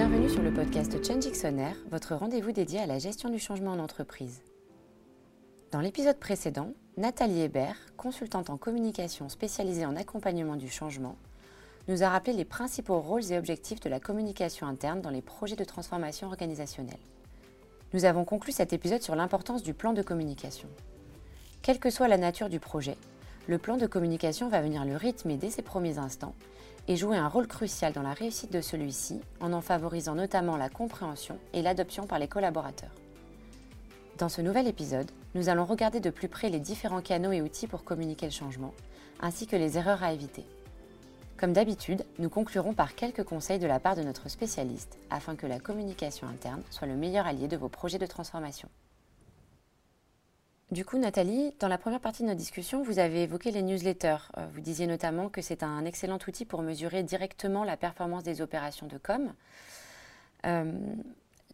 Bienvenue sur le podcast Change votre rendez-vous dédié à la gestion du changement en entreprise. Dans l'épisode précédent, Nathalie Hébert, consultante en communication spécialisée en accompagnement du changement, nous a rappelé les principaux rôles et objectifs de la communication interne dans les projets de transformation organisationnelle. Nous avons conclu cet épisode sur l'importance du plan de communication. Quelle que soit la nature du projet, le plan de communication va venir le rythmer dès ses premiers instants et jouer un rôle crucial dans la réussite de celui-ci en en favorisant notamment la compréhension et l'adoption par les collaborateurs. Dans ce nouvel épisode, nous allons regarder de plus près les différents canaux et outils pour communiquer le changement, ainsi que les erreurs à éviter. Comme d'habitude, nous conclurons par quelques conseils de la part de notre spécialiste afin que la communication interne soit le meilleur allié de vos projets de transformation. Du coup, Nathalie, dans la première partie de notre discussion, vous avez évoqué les newsletters. Euh, vous disiez notamment que c'est un excellent outil pour mesurer directement la performance des opérations de com. Euh,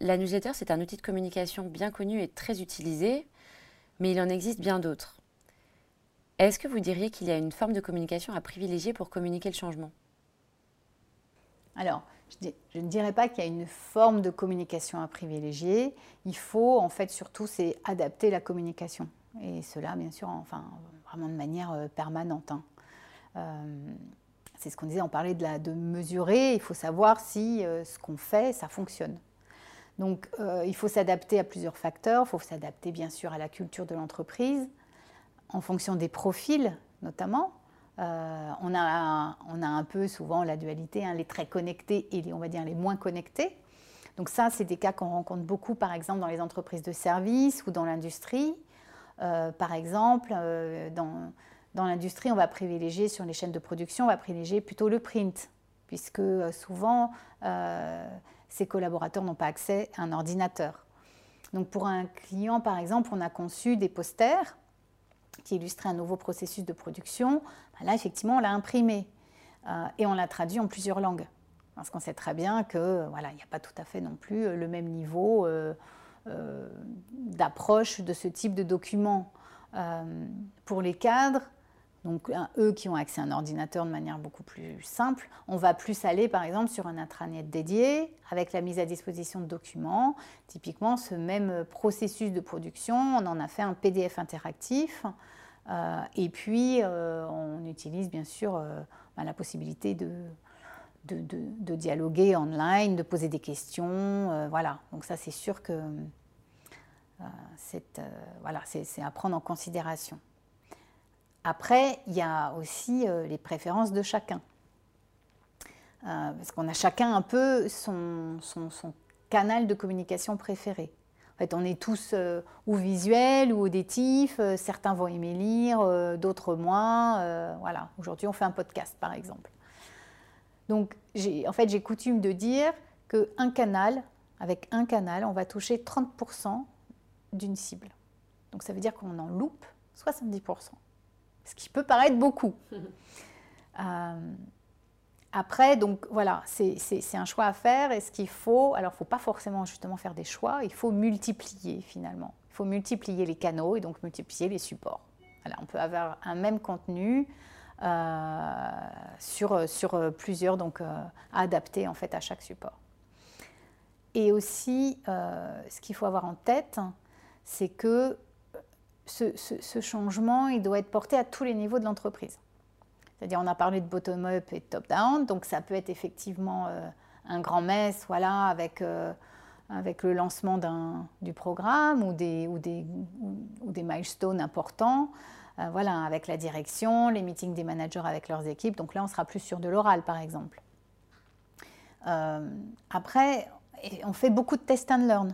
la newsletter, c'est un outil de communication bien connu et très utilisé, mais il en existe bien d'autres. Est-ce que vous diriez qu'il y a une forme de communication à privilégier pour communiquer le changement? Alors, je, ne dirais pas qu'il y a une forme de communication à privilégier. Il faut, en fait, surtout, c'est adapter la communication. Et cela, bien sûr, enfin, vraiment de manière euh, permanente. Hein. Euh, c'est ce qu'on disait, on parlait de, la, mesurer. Il faut savoir si euh, ce qu'on fait, ça fonctionne. Donc, il faut s'adapter à plusieurs facteurs. Il faut s'adapter, bien sûr, à la culture de l'entreprise, en fonction des profils, notamment. Euh, on, a, un peu souvent la dualité, hein, les très connectés et les, on va dire les moins connectés. Donc ça, c'est des cas qu'on rencontre beaucoup, par exemple, dans les entreprises de services ou dans l'industrie. Euh, par exemple, euh, dans, dans l'industrie, on va privilégier sur les chaînes de production, on va privilégier plutôt le print, puisque souvent, ces collaborateurs n'ont pas accès à un ordinateur. Donc pour un client, par exemple, on a conçu des posters qui illustrait un nouveau processus de production, là, effectivement, on l'a imprimé euh, et on l'a traduit en plusieurs langues. Parce qu'on sait très bien que voilà, il n'y a pas tout à fait non plus euh, le même niveau euh, d'approche de ce type de document. pour les cadres, donc eux qui ont accès à un ordinateur de manière beaucoup plus simple, on va plus aller par exemple sur un intranet dédié avec la mise à disposition de documents. Typiquement, ce même processus de production, on en a fait un PDF interactif. Euh, et puis, euh, on utilise bien sûr euh, bah, la possibilité de, de, de, dialoguer online, de poser des questions. voilà, donc ça c'est sûr que c'est voilà, à prendre en considération. Après, il y a aussi les préférences de chacun. Parce qu'on a chacun un peu son, canal de communication préféré. En fait, on est tous euh, ou visuels ou auditifs. certains vont aimer lire, d'autres moins. voilà. Aujourd'hui, on fait un podcast, par exemple. Donc, en fait, j'ai coutume de dire qu'un canal, avec un canal, on va toucher 30% d'une cible. Donc, ça veut dire qu'on en loupe 70% ce qui peut paraître beaucoup. Euh, après, donc voilà, c'est un choix à faire. Et ce qu'il faut, alors il ne faut pas forcément justement faire des choix, il faut multiplier finalement. Il faut multiplier les canaux et donc multiplier les supports. On peut avoir un même contenu euh, sur, sur plusieurs, donc euh, adapté en fait à chaque support. Et aussi, ce qu'il faut avoir en tête, c'est que ce, changement, il doit être porté à tous les niveaux de l'entreprise. C'est-à-dire, on a parlé de bottom-up et de top-down, donc ça peut être effectivement euh, un grand mess, voilà, avec, euh, avec le lancement du programme ou des, ou des, ou, des milestones importants, euh, voilà, avec la direction, les meetings des managers avec leurs équipes. Donc là, on sera plus sur de l'oral, par exemple. après, on fait beaucoup de test and learn.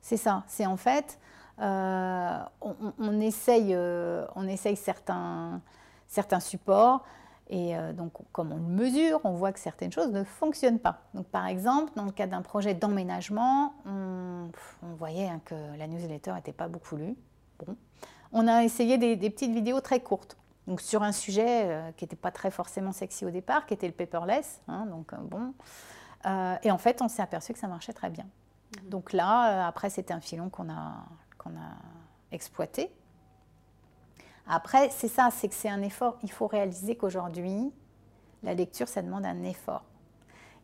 C'est ça. C'est en fait, euh, on, essaye, on essaye certains, certains supports. Et euh, donc, comme on le mesure, on voit que certaines choses ne fonctionnent pas. Donc, par exemple, dans le cas d'un projet d'emménagement, on, voyait hein, que la newsletter n'était pas beaucoup lue. Bon. On a essayé des, petites vidéos très courtes. Donc, sur un sujet qui n'était pas très forcément sexy au départ, qui était le paperless. Hein, donc, bon. et en fait, on s'est aperçu que ça marchait très bien. Mmh. Donc là, après, c'était un filon qu'on a, a exploité. Après, c'est ça, c'est que c'est un effort. Il faut réaliser qu'aujourd'hui, la lecture, ça demande un effort.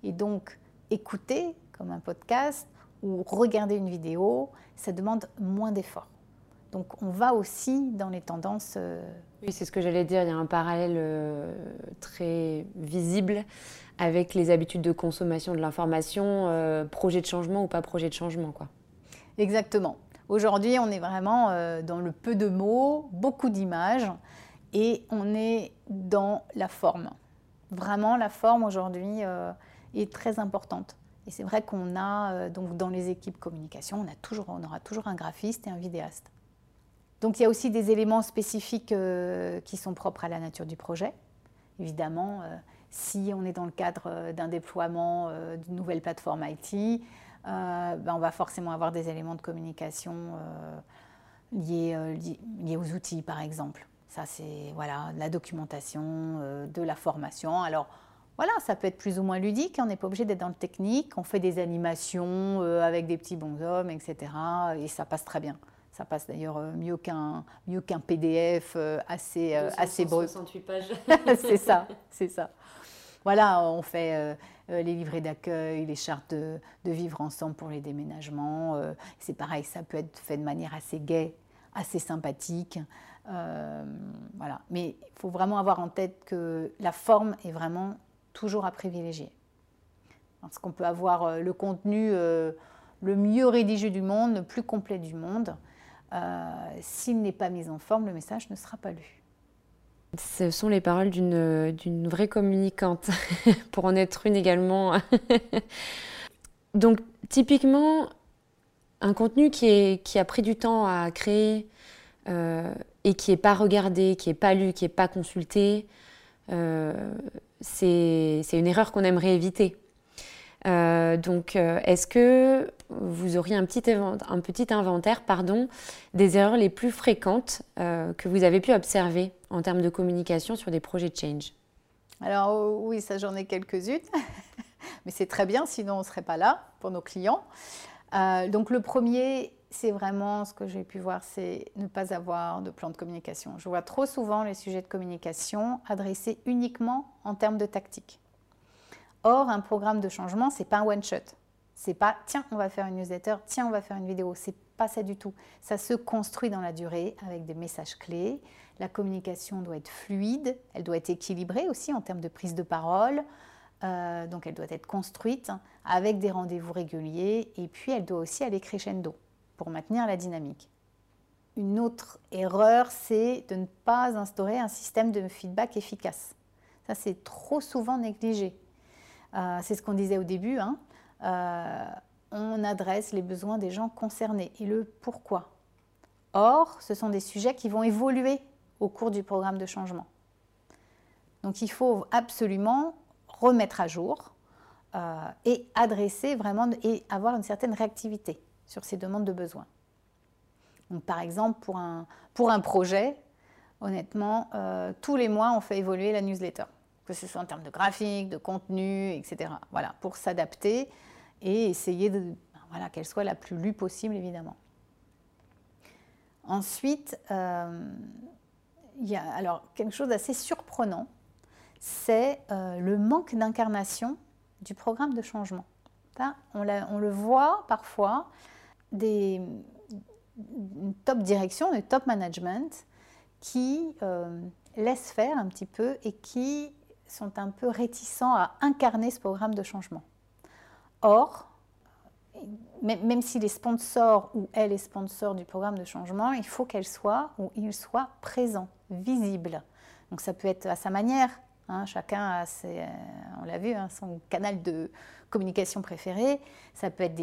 Et donc, écouter, comme un podcast, ou regarder une vidéo, ça demande moins d'efforts. Donc on va aussi dans les tendances. Euh, oui, c'est ce que j'allais dire. Il y a un parallèle euh, très visible avec les habitudes de consommation de l'information, euh, projet de changement ou pas projet de changement, quoi. Exactement. Aujourd'hui, on est vraiment dans le peu de mots, beaucoup d'images, et on est dans la forme. Vraiment, la forme aujourd'hui est très importante. Et c'est vrai qu'on a, donc dans les équipes communication, on, a toujours, on aura toujours un graphiste et un vidéaste. Donc il y a aussi des éléments spécifiques euh, qui sont propres à la nature du projet. Évidemment, euh, si on est dans le cadre euh, d'un déploiement d'une nouvelle plateforme IT, ben, on va forcément avoir des éléments de communication liés, liés, aux outils, par exemple. Ça, c'est voilà, de la documentation, de la formation. Alors, voilà, ça peut être plus ou moins ludique, on n'est pas obligé d'être dans le technique, on fait des animations avec des petits bonshommes, etc. Et ça passe très bien. Ça passe d'ailleurs euh, mieux qu'un mieux qu'un PDF euh, assez euh, assez brut. 68 pages. c'est ça, c'est ça. Voilà, on fait les livrets d'accueil, les chartes de, vivre ensemble pour les déménagements. c'est pareil, ça peut être fait de manière assez gaie, assez sympathique. Mais il faut vraiment avoir en tête que la forme est vraiment toujours à privilégier. Parce qu'on peut avoir le contenu le mieux rédigé du monde, le plus complet du monde. Euh, s'il n'est pas mis en forme, le message ne sera pas lu. Ce sont les paroles d'une vraie communicante, pour en être une également. Donc, typiquement, un contenu qui, a pris du temps à créer euh, et qui n'est pas regardé, qui n'est pas lu, qui n'est pas consulté, euh, c'est une erreur qu'on aimerait éviter. Euh, donc, est-ce que vous auriez un petit, un petit inventaire pardon, des erreurs les plus fréquentes que vous avez pu observer? En termes de communication sur des projets de change Alors oui, ça j'en ai quelques-unes, mais c'est très bien, sinon on ne serait pas là pour nos clients. donc le premier, c'est vraiment ce que j'ai pu voir, c'est ne pas avoir de plan de communication. Je vois trop souvent les sujets de communication adressés uniquement en termes de tactique. Or, un programme de changement, c'est pas un one shot. C'est pas tiens, on va faire une newsletter, tiens, on va faire une vidéo. C'est pas ça du tout. Ça se construit dans la durée avec des messages clés. La communication doit être fluide, elle doit être équilibrée aussi en termes de prise de parole. Euh, donc elle doit être construite avec des rendez-vous réguliers et puis elle doit aussi aller crescendo pour maintenir la dynamique. Une autre erreur, c'est de ne pas instaurer un système de feedback efficace. Ça, c'est trop souvent négligé. Euh, c'est ce qu'on disait au début. Hein. Euh, on adresse les besoins des gens concernés et le pourquoi? Or, ce sont des sujets qui vont évoluer au cours du programme de changement. Donc il faut absolument remettre à jour euh, et adresser vraiment et avoir une certaine réactivité sur ces demandes de besoins. Donc, par exemple, pour un, pour un projet, honnêtement, tous les mois, on fait évoluer la newsletter que ce soit en termes de graphique, de contenu, etc. Voilà, pour s'adapter et essayer de, ben voilà, qu'elle soit la plus lue possible, évidemment. Ensuite, euh, il y a alors quelque chose d'assez surprenant, c'est euh, le manque d'incarnation du programme de changement. on, le voit parfois, des top direction, des top management qui euh, laissent faire un petit peu et qui sont un peu réticents à incarner ce programme de changement. Or, même si les sponsors ou elle est sponsor du programme de changement, il faut qu'elle soit ou il soit présent, visible. Donc ça peut être à sa manière. Hein, chacun a, ses, on l'a vu, hein, son canal de communication préféré. Ça peut être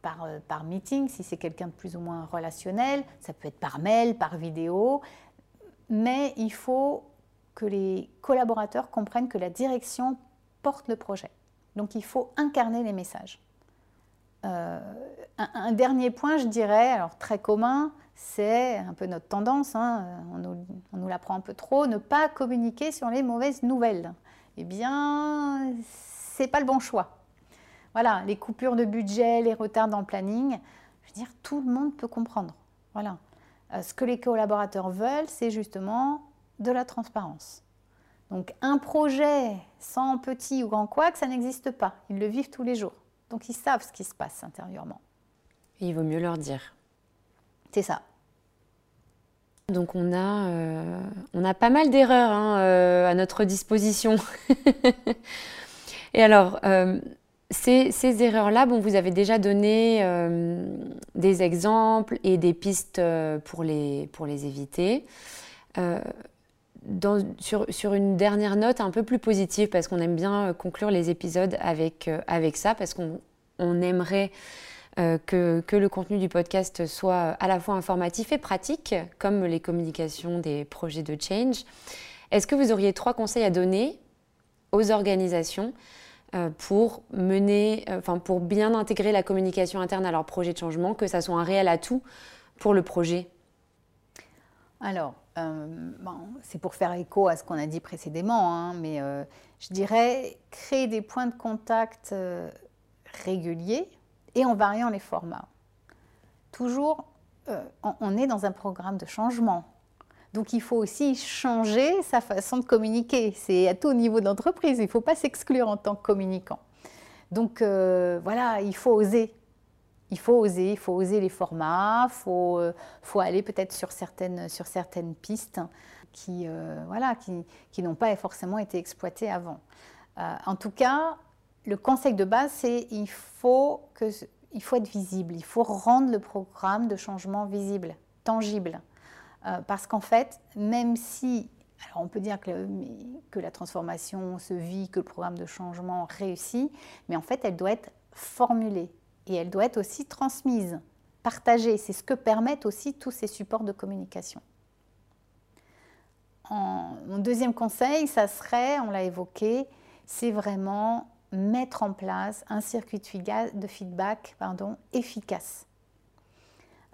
par, euh, par meeting, si c'est quelqu'un de plus ou moins relationnel. Ça peut être par mail, par vidéo. Mais il faut que les collaborateurs comprennent que la direction porte le projet. Donc il faut incarner les messages. Euh, un, dernier point, je dirais, alors très commun, c'est un peu notre tendance, hein, on nous, l'apprend un peu trop, ne pas communiquer sur les mauvaises nouvelles. Eh bien, c'est pas le bon choix. Voilà, les coupures de budget, les retards dans le planning, je veux dire, tout le monde peut comprendre. Voilà. Euh, ce que les collaborateurs veulent, c'est justement de la transparence. Donc un projet sans petit ou grand quoi, ça n'existe pas. Ils le vivent tous les jours. Donc ils savent ce qui se passe intérieurement. Et il vaut mieux leur dire. C'est ça. Donc on a, euh, on a pas mal d'erreurs hein, euh, à notre disposition. Et alors, euh, ces, ces erreurs-là, bon, vous avez déjà donné des exemples et des pistes pour les, pour les éviter. Sur, une dernière note un peu plus positive, parce qu'on aime bien conclure les épisodes avec, avec ça, parce qu'on on aimerait euh, que, le contenu du podcast soit à la fois informatif et pratique, comme les communications des projets de change. Est-ce que vous auriez trois conseils à donner aux organisations euh, pour euh, pour bien intégrer la communication interne à leur projet de changement, que ça soit un réel atout pour le projet Alors, c'est pour faire écho à ce qu'on a dit précédemment, hein, mais je dirais créer des points de contact réguliers et en variant les formats. Toujours, euh, on est dans un programme de changement. Donc il faut aussi changer sa façon de communiquer. C'est à tout niveau d'entreprise. Il ne faut pas s'exclure en tant que communicant. Donc euh, voilà, il faut oser. Il faut oser, il faut oser les formats, il faut, euh, faut, aller peut-être sur certaines, sur certaines pistes qui, voilà, qui, qui n'ont pas forcément été exploitées avant. en tout cas, le conseil de base, c'est il faut que il faut être visible, il faut rendre le programme de changement visible, tangible. Euh, parce qu'en fait, même si, alors on peut dire que, que, la transformation se vit, que le programme de changement réussit, mais en fait, elle doit être formulée et elle doit être aussi transmise, partagée. C'est ce que permettent aussi tous ces supports de communication. mon deuxième conseil, ça serait, on l'a évoqué, c'est vraiment mettre en place un circuit de feedback efficace.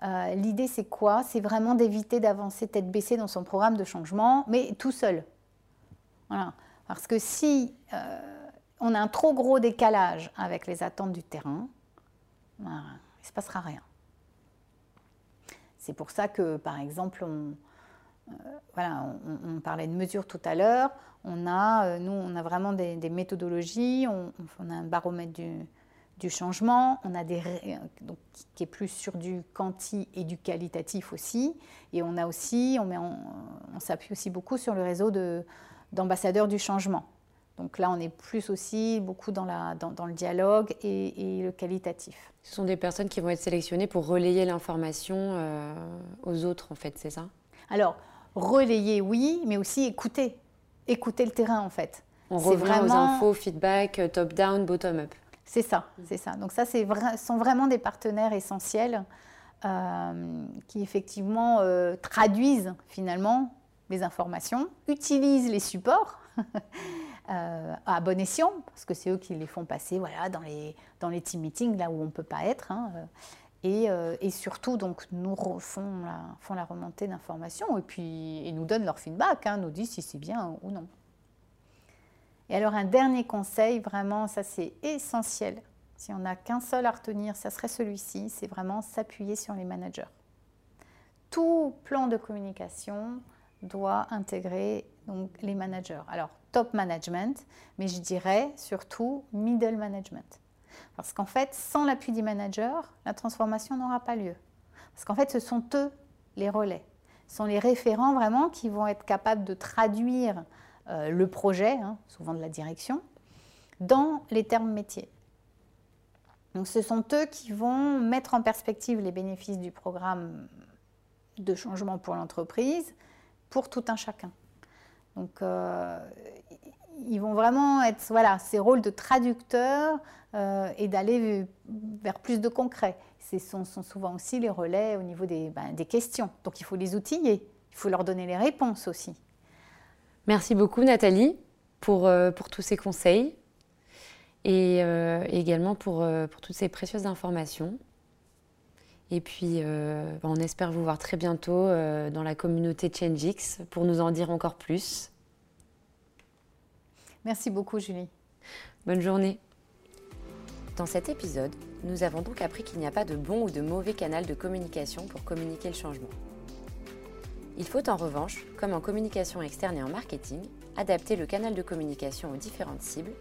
Euh, l'idée, c'est quoi? C'est vraiment d'éviter d'avancer tête baissée dans son programme de changement, mais tout seul. Parce que si euh, on a un trop gros décalage avec les attentes du terrain, il ne se passera rien. C'est pour ça que, par exemple, on, euh, parlait de mesures tout à l'heure. On a, euh, nous, on a vraiment des, méthodologies. On, a un baromètre du, changement. On a des donc, qui est plus sur du quanti et du qualitatif aussi. Et on a aussi, on, s'appuie aussi beaucoup sur le réseau d'ambassadeurs du changement. Donc là, on est plus aussi beaucoup dans, la, dans, le dialogue et, le qualitatif. Ce sont des personnes qui vont être sélectionnées pour relayer l'information euh, aux autres, en fait, c'est ça? Alors, relayer, oui, mais aussi écouter. Écouter le terrain, en fait. On revient vraiment... aux infos, feedback, euh, top-down, bottom-up. C'est ça, c'est ça. Donc ça, c'est sont vraiment des partenaires essentiels euh, qui, effectivement, euh, traduisent, finalement, les informations, utilisent les supports à bon escient, parce que c'est eux qui les font passer voilà, dans, les, dans les team meetings, là où on ne peut pas être. Hein, euh, et, surtout, donc, nous font la, font la remontée d'informations et puis ils nous donnent leur feedback, hein, nous disent si c'est bien ou non. Et alors, un dernier conseil, vraiment, ça c'est essentiel. Si on n'a qu'un seul à retenir, ça serait celui-ci c'est vraiment s'appuyer sur les managers. Tout plan de communication doit intégrer donc, les managers. Alors, top management, mais je dirais surtout middle management. Parce qu'en fait, sans l'appui des managers, la transformation n'aura pas lieu. Parce qu'en fait, ce sont eux les relais. Ce sont les référents vraiment qui vont être capables de traduire euh, le projet, hein, souvent de la direction, dans les termes métiers. Donc ce sont eux qui vont mettre en perspective les bénéfices du programme de changement pour l'entreprise pour tout un chacun. Donc euh, ils vont vraiment être, voilà, ces rôles de traducteurs euh, et d'aller vers plus de concret. Ce sont, souvent aussi les relais au niveau des, ben, des, questions. Donc il faut les outiller, il faut leur donner les réponses aussi. Merci beaucoup Nathalie pour, euh, pour tous ces conseils et euh, également pour, pour, toutes ces précieuses informations. Et puis, ben, on espère vous voir très bientôt dans la communauté ChangeX pour nous en dire encore plus. Merci beaucoup, Julie. Bonne journée. Dans cet épisode, nous avons donc appris qu'il n'y a pas de bon ou de mauvais canal de communication pour communiquer le changement. Il faut en revanche, comme en communication externe et en marketing, adapter le canal de communication aux différentes cibles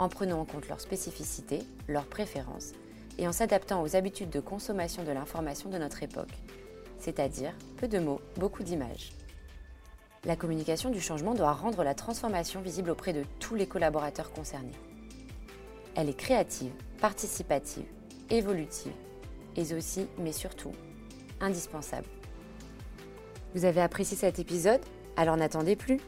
en prenant en compte leurs spécificités, leurs préférences et en s'adaptant aux habitudes de consommation de l'information de notre époque, c'est-à-dire peu de mots, beaucoup d'images. La communication du changement doit rendre la transformation visible auprès de tous les collaborateurs concernés. Elle est créative, participative, évolutive et aussi, mais surtout, indispensable. Vous avez apprécié cet épisode? Alors n'attendez plus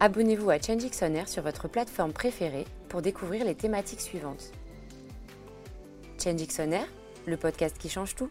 Abonnez-vous à Changix On Air sur votre plateforme préférée pour découvrir les thématiques suivantes. Changix On Air, le podcast qui change tout